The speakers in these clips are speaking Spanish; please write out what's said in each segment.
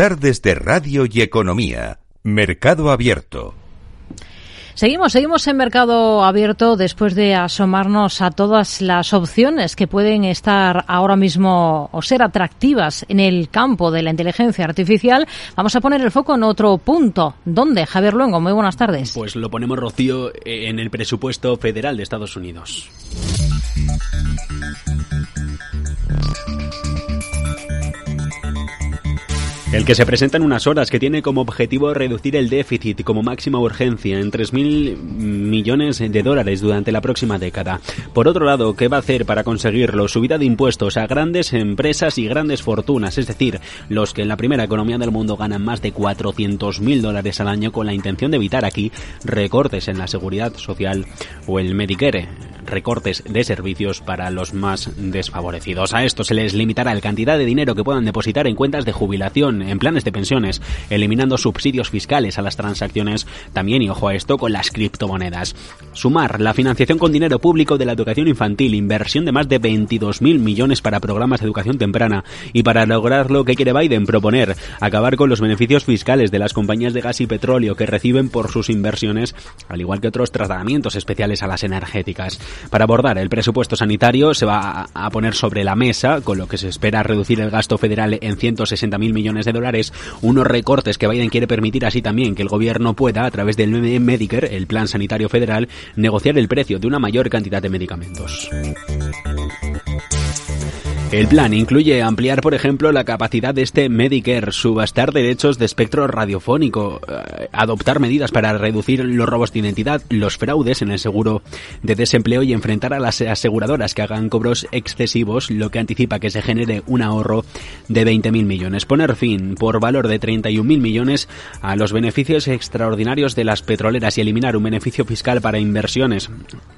tardes de Radio y Economía. Mercado Abierto. Seguimos, seguimos en mercado abierto después de asomarnos a todas las opciones que pueden estar ahora mismo o ser atractivas en el campo de la inteligencia artificial. Vamos a poner el foco en otro punto. ¿Dónde? Javier Luengo, muy buenas tardes. Pues lo ponemos, Rocío, en el presupuesto federal de Estados Unidos. El que se presenta en unas horas, que tiene como objetivo reducir el déficit como máxima urgencia en 3.000 millones de dólares durante la próxima década. Por otro lado, ¿qué va a hacer para conseguirlo? Subida de impuestos a grandes empresas y grandes fortunas, es decir, los que en la primera economía del mundo ganan más de 400.000 dólares al año con la intención de evitar aquí recortes en la seguridad social o el Medicare recortes de servicios para los más desfavorecidos. A esto se les limitará la cantidad de dinero que puedan depositar en cuentas de jubilación, en planes de pensiones, eliminando subsidios fiscales a las transacciones, también, y ojo a esto, con las criptomonedas. Sumar la financiación con dinero público de la educación infantil, inversión de más de 22.000 millones para programas de educación temprana y para lograr lo que quiere Biden proponer, acabar con los beneficios fiscales de las compañías de gas y petróleo que reciben por sus inversiones, al igual que otros tratamientos especiales a las energéticas. Para abordar el presupuesto sanitario se va a poner sobre la mesa, con lo que se espera reducir el gasto federal en 160.000 millones de dólares, unos recortes que Biden quiere permitir así también que el gobierno pueda, a través del Medicare, el Plan Sanitario Federal, negociar el precio de una mayor cantidad de medicamentos. El plan incluye ampliar, por ejemplo, la capacidad de este Medicare, subastar derechos de espectro radiofónico, eh, adoptar medidas para reducir los robos de identidad, los fraudes en el seguro de desempleo y enfrentar a las aseguradoras que hagan cobros excesivos, lo que anticipa que se genere un ahorro de 20.000 millones. Poner fin, por valor de 31.000 millones, a los beneficios extraordinarios de las petroleras y eliminar un beneficio fiscal para inversiones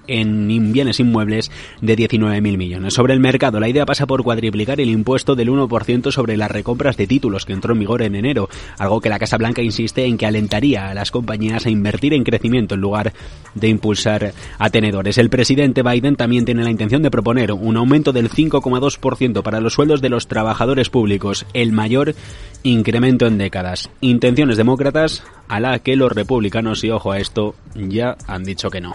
en bienes inmuebles de 19.000 millones. Sobre el mercado, la idea pasa por cuadriplicar el impuesto del 1% sobre las recompras de títulos que entró en vigor en enero, algo que la Casa Blanca insiste en que alentaría a las compañías a invertir en crecimiento en lugar de impulsar a tenedores. El presidente Biden también tiene la intención de proponer un aumento del 5,2% para los sueldos de los trabajadores públicos, el mayor incremento en décadas. Intenciones demócratas a la que los republicanos, y ojo a esto, ya han dicho que no.